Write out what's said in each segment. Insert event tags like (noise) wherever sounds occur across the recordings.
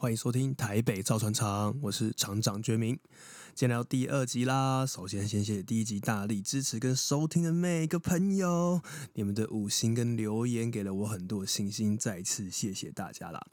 欢迎收听台北造船厂，我是厂长觉明。今天来到第二集啦，首先先谢谢第一集大力支持跟收听的每个朋友，你们的五星跟留言给了我很多信心，再次谢谢大家啦。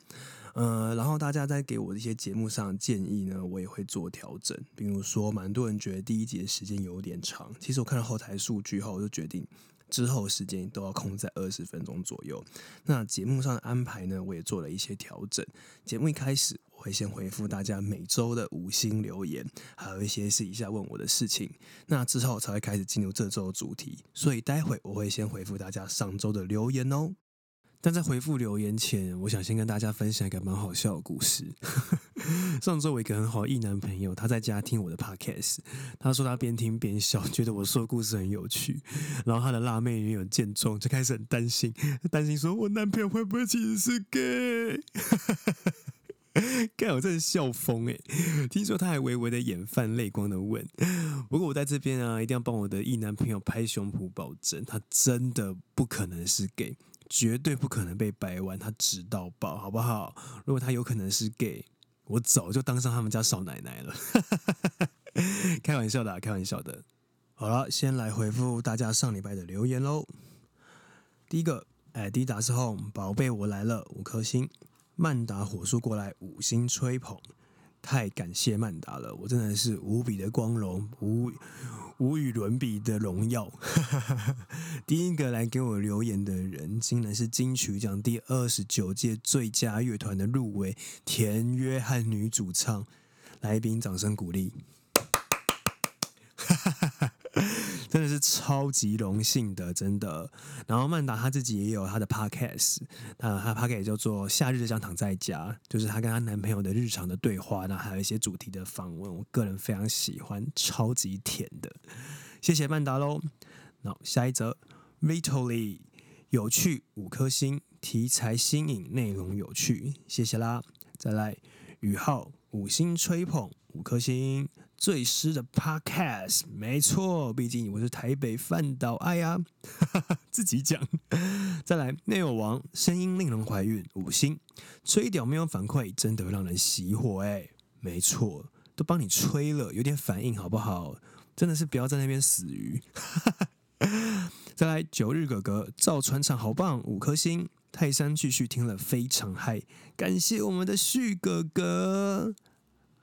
呃，然后大家在给我的一些节目上建议呢，我也会做调整。比如说，蛮多人觉得第一集的时间有点长，其实我看了后台数据后，我就决定。之后时间都要控在二十分钟左右。那节目上的安排呢，我也做了一些调整。节目一开始我会先回复大家每周的五星留言，还有一些私底下问我的事情。那之后才会开始进入这周的主题。所以待会我会先回复大家上周的留言哦。但在回复留言前，我想先跟大家分享一个蛮好笑的故事。(laughs) 上周我一个很好的异男朋友，他在家听我的 podcast，他说他边听边笑，觉得我说的故事很有趣。然后他的辣妹女友见状，就开始很担心，担心说我男朋友会不会其实是 gay？(laughs) 看我真的笑疯哎！听说他还微微的眼泛泪光的问，不过我在这边啊，一定要帮我的异男朋友拍胸脯保证，他真的不可能是 gay。绝对不可能被掰弯，他直到爆，好不好？如果他有可能是 gay，我早就当上他们家少奶奶了。(laughs) 开玩笑的，开玩笑的。好了，先来回复大家上礼拜的留言喽。第一个，哎，迪达斯 home 宝贝，我来了，五颗星。曼达火速过来，五星吹捧。太感谢曼达了，我真的是无比的光荣，无无与伦比的荣耀。(laughs) 第一个来给我留言的人，竟然是金曲奖第二十九届最佳乐团的入围田约翰女主唱，来宾掌声鼓励。(laughs) 超级荣幸的，真的。然后曼达她自己也有她的 podcast，她她 podcast 叫做《夏日想躺在家》，就是她跟她男朋友的日常的对话，那还有一些主题的访问，我个人非常喜欢，超级甜的。谢谢曼达喽。那下一则，Vitaly 有趣五颗星，题材新颖，内容有趣，谢谢啦。再来，宇浩五星吹捧五颗星。最湿的 Podcast，没错，毕竟我是台北饭岛爱呀，(laughs) 自己讲。再来，内有王声音令人怀孕，五星吹屌没有反馈，真的会让人熄火哎，没错，都帮你吹了，有点反应好不好？真的是不要在那边死鱼。(laughs) 再来，九日哥哥造船厂好棒，五颗星。泰山继续听了非常嗨，感谢我们的旭哥哥。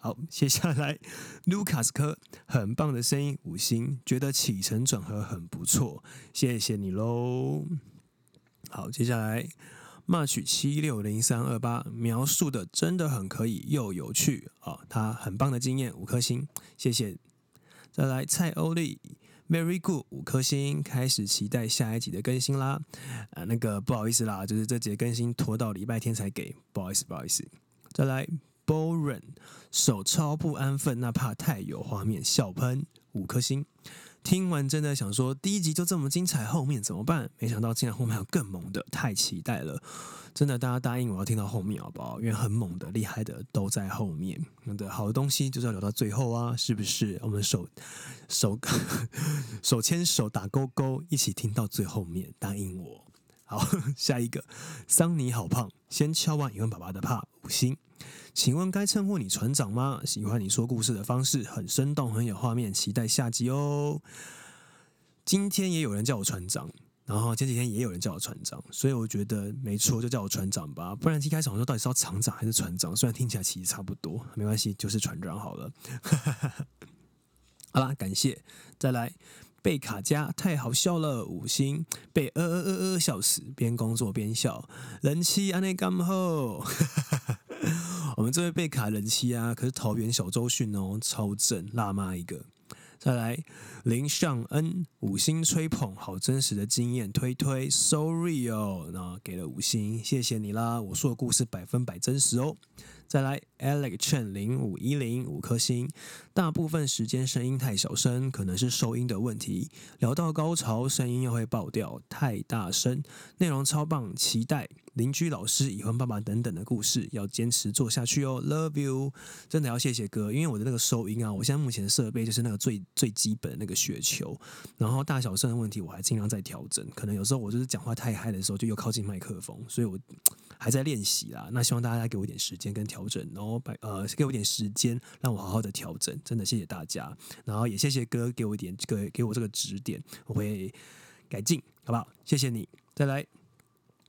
好，接下来，卢卡斯科很棒的声音，五星，觉得起承转合很不错，谢谢你喽。好，接下来，March 七六零三二八描述的真的很可以又有趣啊，他很棒的经验，五颗星，谢谢。再来，蔡欧丽，Very good，五颗星，开始期待下一集的更新啦。啊，那个不好意思啦，就是这节更新拖到礼拜天才给，不好意思，不好意思。再来。Boren 手超不安分，那怕太有画面，笑喷五颗星。听完真的想说，第一集就这么精彩，后面怎么办？没想到竟然后面还有更猛的，太期待了！真的，大家答应我要听到后面好不好？因为很猛的、厉害的都在后面。那的好的东西就是要留到最后啊，是不是？我们手手 (laughs) 手牵手打勾勾，一起听到最后面，答应我。好，(laughs) 下一个，桑尼好胖，先敲完，疑问爸爸的怕五星。请问该称呼你船长吗？喜欢你说故事的方式，很生动，很有画面，期待下集哦。今天也有人叫我船长，然后前几天也有人叫我船长，所以我觉得没错，就叫我船长吧。不然一开始我说到底是要厂长还是船长，虽然听起来其实差不多，没关系，就是船长好了。(laughs) 好啦，感谢，再来。贝卡加太好笑了，五星被呃呃呃呃笑死，边工作边笑，人气安内干后，们这位贝卡人妻啊，可是桃园小周迅哦，超正辣妈一个。再来林尚恩五星吹捧，好真实的经验推推，sorry 哦，那给了五星，谢谢你啦，我说的故事百分百真实哦。再来，Alex Chen 零五一零五颗星，大部分时间声音太小声，可能是收音的问题。聊到高潮，声音又会爆掉，太大声。内容超棒，期待邻居老师、已婚爸爸等等的故事，要坚持做下去哦。Love you，真的要谢谢哥，因为我的那个收音啊，我现在目前设备就是那个最最基本的那个雪球，然后然后大小声的问题我还尽量在调整。可能有时候我就是讲话太嗨的时候，就又靠近麦克风，所以我。(tsk) 还在练习啦。那希望大家给我一点时间跟调整，然后把呃给我一点时间，让我好好的调整。真的谢谢大家，然后也谢谢哥给我一点这个给我这个指点，我会改进，好不好？谢谢你，再来。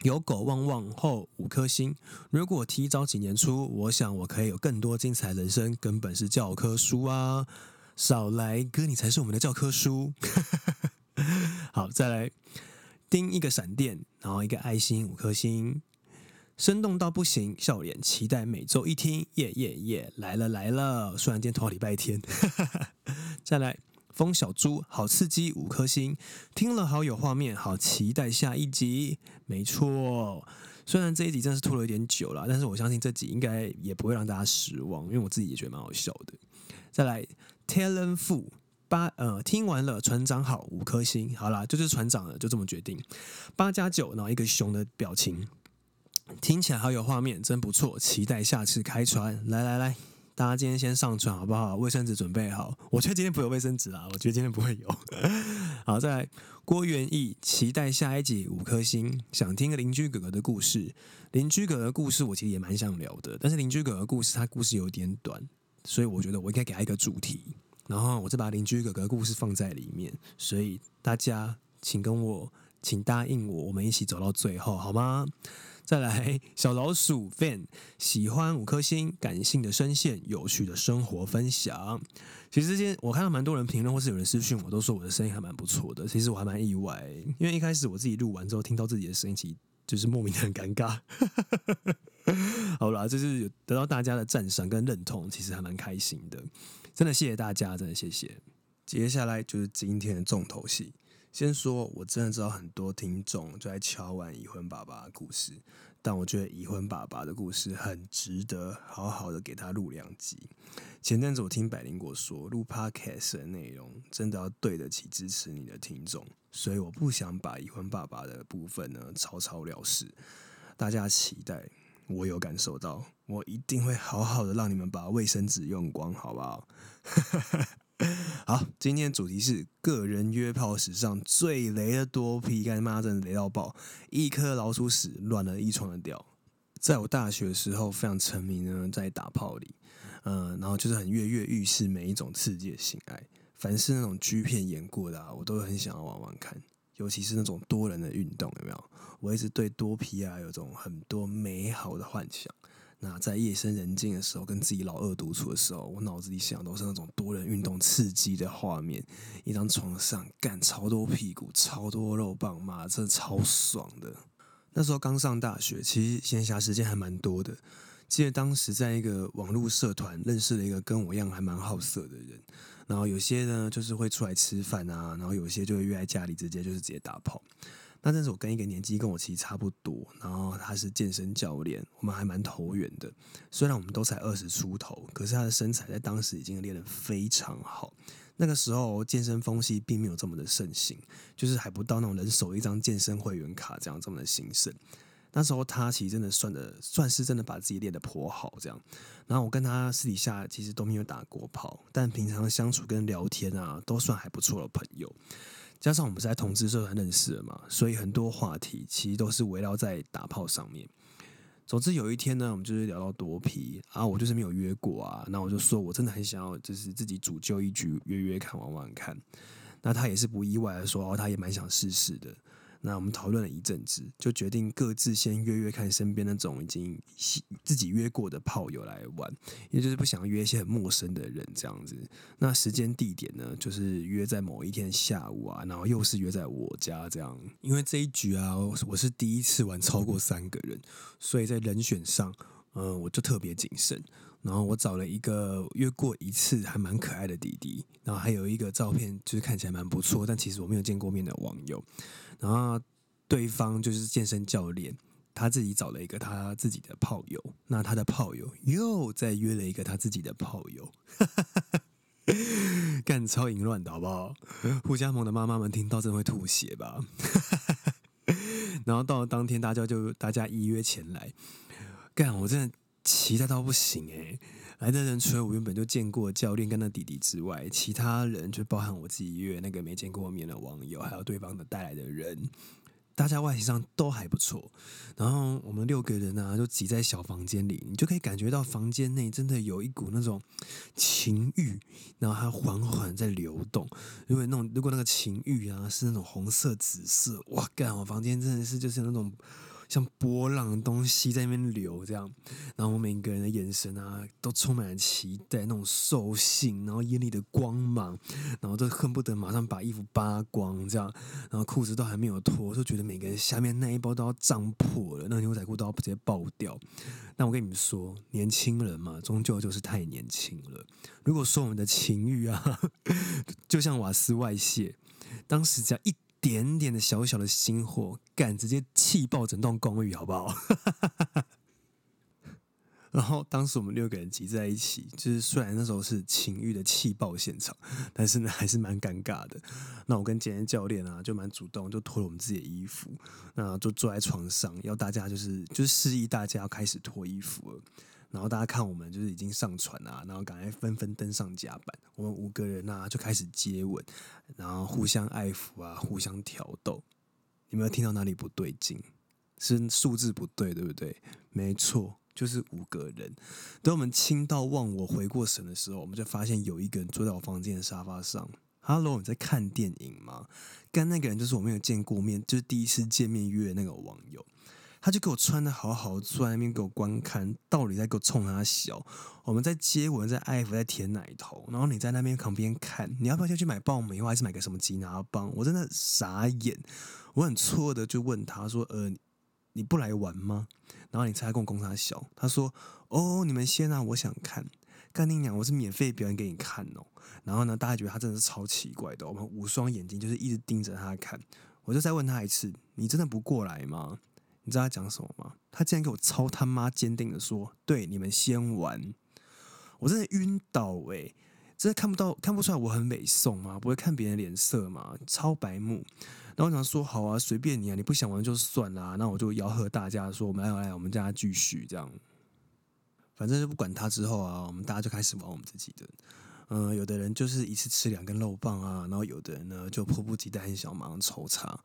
有狗旺旺后五颗星。如果提早几年出，我想我可以有更多精彩人生。根本是教科书啊！少来哥，你才是我们的教科书。(laughs) 好，再来叮一个闪电，然后一个爱心五颗星，生动到不行，笑脸期待每周一听，耶耶耶，来了来了。虽然今天头好礼拜天，(laughs) 再来。风小猪好刺激，五颗星，听了好有画面，好期待下一集。没错，虽然这一集真的是拖了一点久了，但是我相信这集应该也不会让大家失望，因为我自己也觉得蛮好笑的。再来，Talent Fu 八呃，听完了，船长好，五颗星，好啦，就是船长了，就这么决定。八加九，然后一个熊的表情，听起来好有画面，真不错，期待下次开船。来来来。大家今天先上船好不好？卫生纸准备好。我觉得今天不会有卫生纸啦，我觉得今天不会有。(laughs) 好，再来郭元义，期待下一集五颗星。想听个邻居哥哥的故事。邻居哥哥的故事我其实也蛮想聊的，但是邻居哥哥故事他故事有点短，所以我觉得我应该给他一个主题，然后我再把邻居哥哥的故事放在里面。所以大家请跟我，请答应我，我们一起走到最后，好吗？(laughs) 再来，小老鼠 fan 喜欢五颗星，感性的声线，有趣的生活分享。其实之前我看到蛮多人评论，或是有人私讯我，都说我的声音还蛮不错的。其实我还蛮意外，因为一开始我自己录完之后，听到自己的声音，其实就是莫名的很尴尬。(laughs) 好啦，就是得到大家的赞赏跟认同，其实还蛮开心的。真的谢谢大家，真的谢谢。接下来就是今天的重头戏。先说，我真的知道很多听众就在敲完已婚爸爸的故事，但我觉得已婚爸爸的故事很值得好好的给他录两集。前阵子我听百灵果说，录 podcast 的内容真的要对得起支持你的听众，所以我不想把已婚爸爸的部分呢草草了事。大家期待，我有感受到，我一定会好好的让你们把卫生纸用光，好不好？(laughs) 好，今天主题是个人约炮史上最雷的多皮，干妈真的雷到爆，一颗老鼠屎乱了一床的屌。在我大学的时候，非常沉迷呢，在打炮里，嗯，然后就是很跃跃欲试每一种刺激的性爱，凡是那种 G 片演过的，啊，我都很想要玩玩看，尤其是那种多人的运动，有没有？我一直对多皮啊有种很多美好的幻想。那在夜深人静的时候，跟自己老二独处的时候，我脑子里想都是那种多人运动刺激的画面，一张床上干超多屁股，超多肉棒，妈，真的超爽的。那时候刚上大学，其实闲暇时间还蛮多的。记得当时在一个网络社团认识了一个跟我一样还蛮好色的人，然后有些呢就是会出来吃饭啊，然后有些就会约在家里直接就是直接打炮。那阵子我跟一个年纪跟我其实差不多，然后他是健身教练，我们还蛮投缘的。虽然我们都才二十出头，可是他的身材在当时已经练得非常好。那个时候健身风气并没有这么的盛行，就是还不到那种人手一张健身会员卡这样这么的兴盛。那时候他其实真的算的算是真的把自己练得颇好这样。然后我跟他私底下其实都没有打过炮，但平常相处跟聊天啊都算还不错的朋友。加上我们是在同志社团认识的嘛，所以很多话题其实都是围绕在打炮上面。总之有一天呢，我们就是聊到多皮啊，我就是没有约过啊，那我就说我真的很想要，就是自己主就一局约约看玩玩看。那他也是不意外的说，哦，他也蛮想试试的。那我们讨论了一阵子，就决定各自先约约看身边那种已经自己约过的炮友来玩，也就是不想约一些很陌生的人这样子。那时间地点呢，就是约在某一天下午啊，然后又是约在我家这样。因为这一局啊，我是第一次玩超过三个人，所以在人选上，嗯，我就特别谨慎。然后我找了一个约过一次还蛮可爱的弟弟，然后还有一个照片就是看起来蛮不错，但其实我没有见过面的网友。然后对方就是健身教练，他自己找了一个他自己的炮友，那他的炮友又再约了一个他自己的炮友，(laughs) 干超淫乱的好不好？胡家萌的妈妈们听到真的会吐血吧？(laughs) 然后到了当天，大家就大家依约前来，干我真的期待到不行诶。来的人除了我原本就见过教练跟那弟弟之外，其他人就包含我自己约那个没见过面的网友，还有对方的带来的人，大家外形上都还不错。然后我们六个人呢，就挤在小房间里，你就可以感觉到房间内真的有一股那种情欲，然后它缓缓在流动。如果那种如果那个情欲啊是那种红色、紫色，哇，干！我房间真的是就是那种。像波浪的东西在那边流，这样，然后我每个人的眼神啊，都充满了期待，那种兽性，然后眼里的光芒，然后都恨不得马上把衣服扒光，这样，然后裤子都还没有脱，就觉得每个人下面那一包都要胀破了，那牛仔裤都要直接爆掉。那我跟你们说，年轻人嘛，终究就是太年轻了。如果说我们的情欲啊，(laughs) 就像瓦斯外泄，当时只要一。点点的小小的心火，敢直接气爆整栋公寓，好不好？(laughs) 然后当时我们六个人挤在一起，就是虽然那时候是情欲的气爆现场，但是呢还是蛮尴尬的。那我跟检验教练啊就蛮主动，就脱了我们自己的衣服，那就坐在床上，要大家就是就是示意大家要开始脱衣服了。然后大家看我们就是已经上船啊，然后赶快纷纷登上甲板。我们五个人啊就开始接吻，然后互相爱抚啊，互相挑逗。有没有听到哪里不对劲？是数字不对，对不对？没错，就是五个人。等我们亲到忘我回过神的时候，我们就发现有一个人坐在我房间的沙发上。Hello，你在看电影吗？刚那个人就是我没有见过面，就是第一次见面约的那个网友。他就给我穿的好好，坐在那边给我观看，到底在给我冲他笑。我们在接吻，在爱抚，在舔奶头，然后你在那边旁边看，你要不要先去买爆米花，还是买个什么吉拿棒？我真的傻眼，我很错的就问他说：“呃，你不来玩吗？”然后你猜跟我公他笑，他说：“哦，你们先啊，我想看。”干你娘，我是免费表演给你看哦。然后呢，大家觉得他真的是超奇怪的，我们五双眼睛就是一直盯着他看。我就再问他一次：“你真的不过来吗？”你知道他讲什么吗？他竟然给我超他妈坚定的说：“对，你们先玩。”我真的晕倒哎！真的看不到、看不出来我很美颂吗？不会看别人脸色吗？超白目。然后我想说：“好啊，随便你啊，你不想玩就算啦。”那我就吆喝大家说：“我们来来，我们家继续这样。”反正就不管他之后啊，我们大家就开始玩我们自己的。嗯，有的人就是一次吃两根肉棒啊，然后有的人呢就迫不及待很想马上抽查。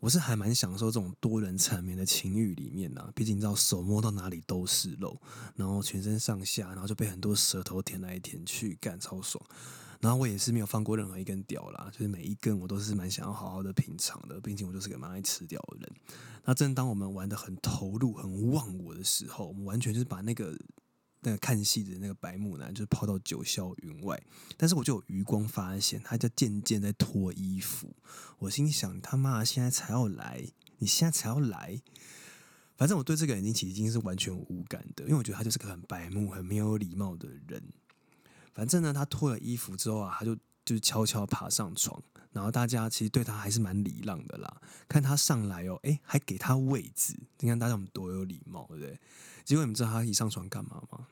我是还蛮享受这种多人缠绵的情欲里面呐，毕竟你知道手摸到哪里都是肉，然后全身上下，然后就被很多舌头舔来舔去，干超爽。然后我也是没有放过任何一根屌啦，就是每一根我都是蛮想要好好的品尝的，毕竟我就是个蛮爱吃屌的人。那正当我们玩的很投入、很忘我的时候，我们完全就是把那个。那个看戏的那个白木男，就是抛到九霄云外。但是我就有余光发现，他就渐渐在脱衣服。我心想：他妈现在才要来，你现在才要来。反正我对这个人已经其实已经是完全无感的，因为我觉得他就是个很白目、很没有礼貌的人。反正呢，他脱了衣服之后啊，他就就悄悄爬上床，然后大家其实对他还是蛮礼让的啦。看他上来哦，哎，还给他位置。你看大家我们多有礼貌，对不对？结果你们知道他一上床干嘛吗？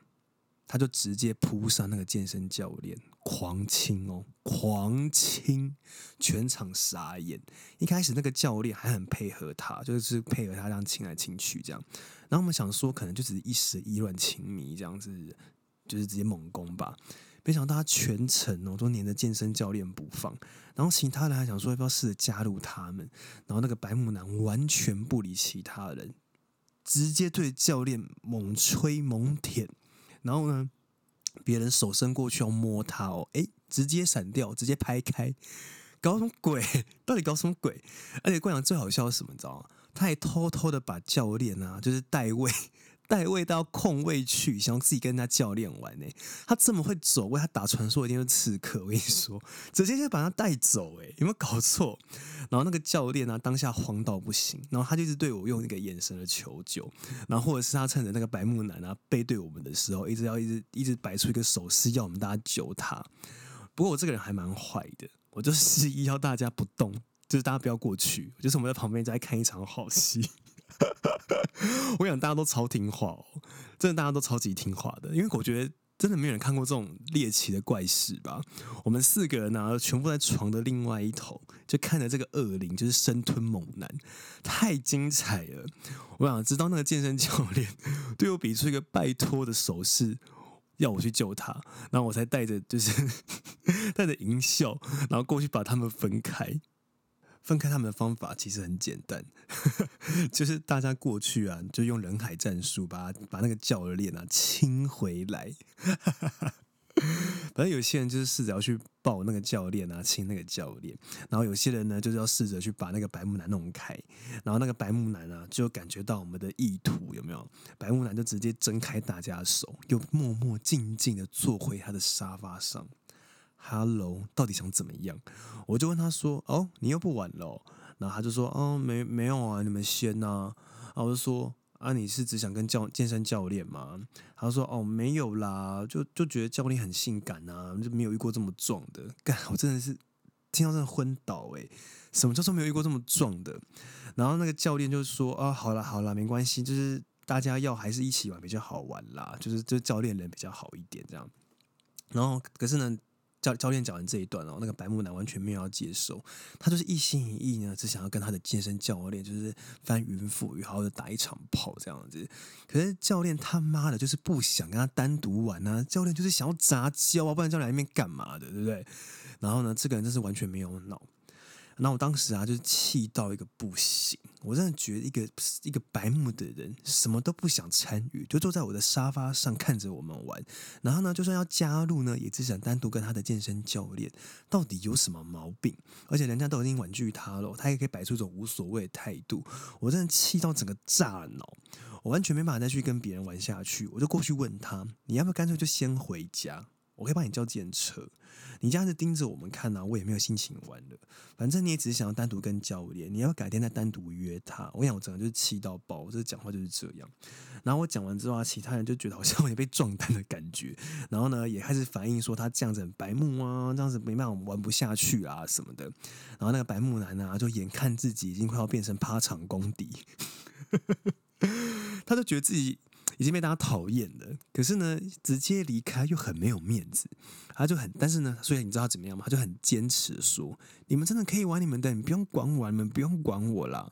他就直接扑上那个健身教练，狂亲哦，狂亲，全场傻眼。一开始那个教练还很配合他，就是配合他这样亲来亲去这样。然后我们想说，可能就只是一时意乱情迷这样子，就是直接猛攻吧。没想到他全程哦都黏着健身教练不放。然后其他人还想说要不要试着加入他们。然后那个白木男完全不理其他人。直接对教练猛吹猛舔，然后呢，别人手伸过去要摸他哦，哎，直接闪掉，直接拍开，搞什么鬼？(laughs) 到底搞什么鬼？而且冠阳最好笑是什么？你知道吗？他还偷偷的把教练啊，就是代位。带位到空位去，想要自己跟人家教练玩呢。他这么会走位，他打传说一定是刺客。我跟你说，(laughs) 直接就把他带走，哎，有没有搞错？然后那个教练啊，当下慌到不行，然后他就一直对我用那个眼神的求救，然后或者是他趁着那个白木男啊背对我们的时候，一直要一直一直摆出一个手势，要我们大家救他。不过我这个人还蛮坏的，我就示意要大家不动，就是大家不要过去，就是我们在旁边在看一场好戏。(laughs) 我想大家都超听话哦，真的大家都超级听话的，因为我觉得真的没有人看过这种猎奇的怪事吧。我们四个人呢，全部在床的另外一头，就看着这个恶灵就是生吞猛男，太精彩了。我想知道那个健身教练对我比出一个拜托的手势，要我去救他，然后我才带着就是 (laughs) 带着淫笑，然后过去把他们分开。分开他们的方法其实很简单，(laughs) 就是大家过去啊，就用人海战术把把那个教练啊清回来。(laughs) 反正有些人就是试着要去抱那个教练啊，亲那个教练，然后有些人呢就是要试着去把那个白木男弄开，然后那个白木男啊就感觉到我们的意图有没有？白木男就直接睁开大家的手，又默默静静的坐回他的沙发上。Hello，到底想怎么样？我就问他说：“哦，你又不玩了？”然后他就说：“哦，没没有啊，你们先呐。”然后我就说。啊，你是只想跟教健身教练吗？他说：“哦，没有啦，就就觉得教练很性感呐，就没有遇过这么壮的。干，我真的是听到真的昏倒诶，什么叫做没有遇过这么壮的？然后那个教练就说：啊，好了好了，没关系，就是大家要还是一起玩比较好玩啦，就是这教练人比较好一点这样。然后可是呢。”教教练讲完这一段哦，那个白木男完全没有要接受，他就是一心一意呢，只想要跟他的健身教练就是翻云覆雨，好好的打一场炮这样子。可是教练他妈的，就是不想跟他单独玩啊！教练就是想要杂交啊，不然教练那边干嘛的，对不对？然后呢，这个人真是完全没有脑。那我当时啊，就是气到一个不行，我真的觉得一个一个白目的人，什么都不想参与，就坐在我的沙发上看着我们玩。然后呢，就算要加入呢，也只想单独跟他的健身教练。到底有什么毛病？而且人家都已经婉拒他了，他也可以摆出一种无所谓的态度。我真的气到整个炸脑，我完全没办法再去跟别人玩下去。我就过去问他：“你要不要干脆就先回家？我可以帮你叫检车。”你这样子盯着我们看呢，我也没有心情玩了。反正你也只是想要单独跟教练，你要改天再单独约他。我想我整个就是气到爆，我这讲话就是这样。然后我讲完之后啊，其他人就觉得好像我也被撞单的感觉。然后呢，也开始反映说他这样子很白目啊，这样子没办法我们玩不下去啊什么的。然后那个白目男呢，就眼看自己已经快要变成趴场公敌，(laughs) 他就觉得自己。已经被大家讨厌了，可是呢，直接离开又很没有面子，他就很，但是呢，所以你知道怎么样吗？他就很坚持说：“你们真的可以玩你们的，你不用管我，你们不用管我啦。”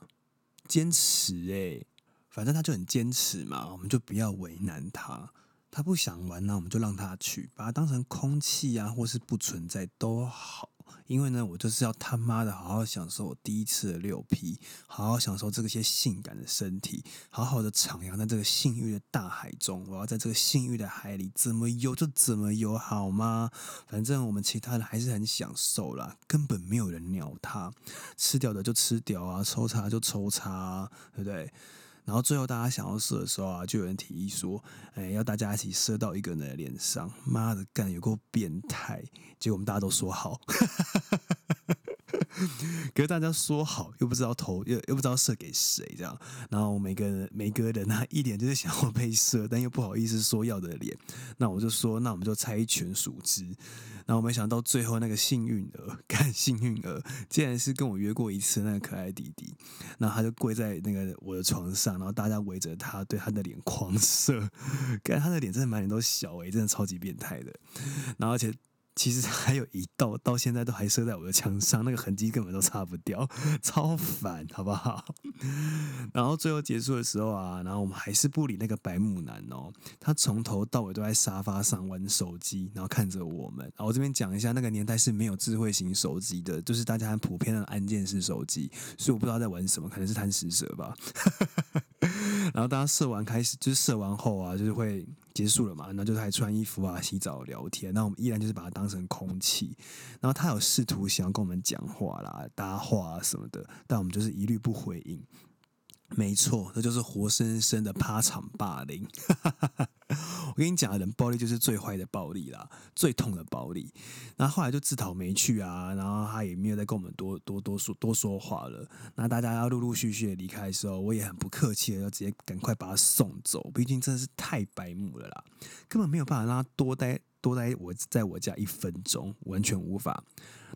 坚持哎，反正他就很坚持嘛，我们就不要为难他。他不想玩，那我们就让他去，把他当成空气啊，或是不存在都好。因为呢，我就是要他妈的好好享受我第一次的六 P，好好享受这些性感的身体，好好的徜徉在这个性欲的大海中。我要在这个性欲的海里怎么游就怎么游，好吗？反正我们其他人还是很享受啦，根本没有人鸟他，吃掉的就吃掉啊，抽查就抽查，啊对不对？然后最后大家想要射的时候啊，就有人提议说：“哎，要大家一起射到一个人的脸上。”妈的，干有够变态！结果我们大家都说好。(laughs) 可是大家说好，又不知道投，又又不知道射给谁，这样。然后每个人每个人呢，一脸就是想要被射，但又不好意思说要的脸。那我就说，那我们就猜拳数之。然后我没想到最后那个幸运儿，看幸运儿，竟然是跟我约过一次那个可爱弟弟。然后他就跪在那个我的床上，然后大家围着他，对他的脸狂射。看他的脸真的满脸都小诶，真的超级变态的。然后而且。其实还有一道，到现在都还射在我的墙上，那个痕迹根本都擦不掉，(laughs) 超烦，好不好？(laughs) 然后最后结束的时候啊，然后我们还是不理那个白木男哦，他从头到尾都在沙发上玩手机，然后看着我们。我这边讲一下，那个年代是没有智慧型手机的，就是大家很普遍的按键式手机，所以我不知道在玩什么，可能是贪食蛇吧。(laughs) 然后大家射完开始，就是射完后啊，就是会。结束了嘛，然后就是还穿衣服啊、洗澡、聊天。那我们依然就是把它当成空气。然后他有试图想要跟我们讲话啦、搭话啊什么的，但我们就是一律不回应。没错，这就是活生生的趴场霸凌。(laughs) 我跟你讲，人暴力就是最坏的暴力啦，最痛的暴力。那后来就自讨没趣啊，然后他也没有再跟我们多多多说多说话了。那大家要陆陆续续的离开的时候，我也很不客气的要直接赶快把他送走。毕竟真的是太白目了啦，根本没有办法让他多待多待我在我家一分钟，完全无法。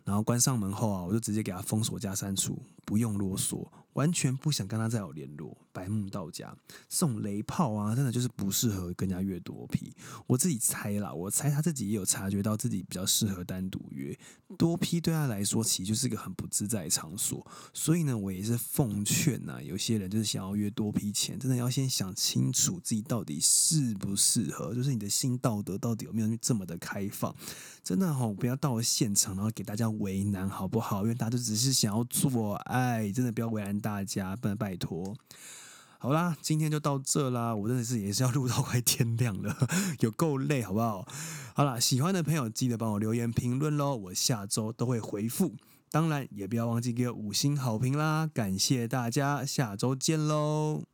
然后关上门后啊，我就直接给他封锁加删除，不用啰嗦。完全不想跟他再有联络，白目到家送雷炮啊，真的就是不适合跟人家约多批。我自己猜啦，我猜他自己也有察觉到自己比较适合单独约多批，对他来说其实就是一个很不自在的场所。所以呢，我也是奉劝呐，有些人就是想要约多批前，真的要先想清楚自己到底适不适合，就是你的新道德到底有没有这么的开放。真的哈，不要到了现场然后给大家为难，好不好？因为大家都只是想要做爱，真的不要为难大家，拜拜托。好啦，今天就到这啦，我真的是也是要录到快天亮了，(laughs) 有够累，好不好？好啦，喜欢的朋友记得帮我留言评论喽，我下周都会回复。当然，也不要忘记给五星好评啦！感谢大家，下周见喽。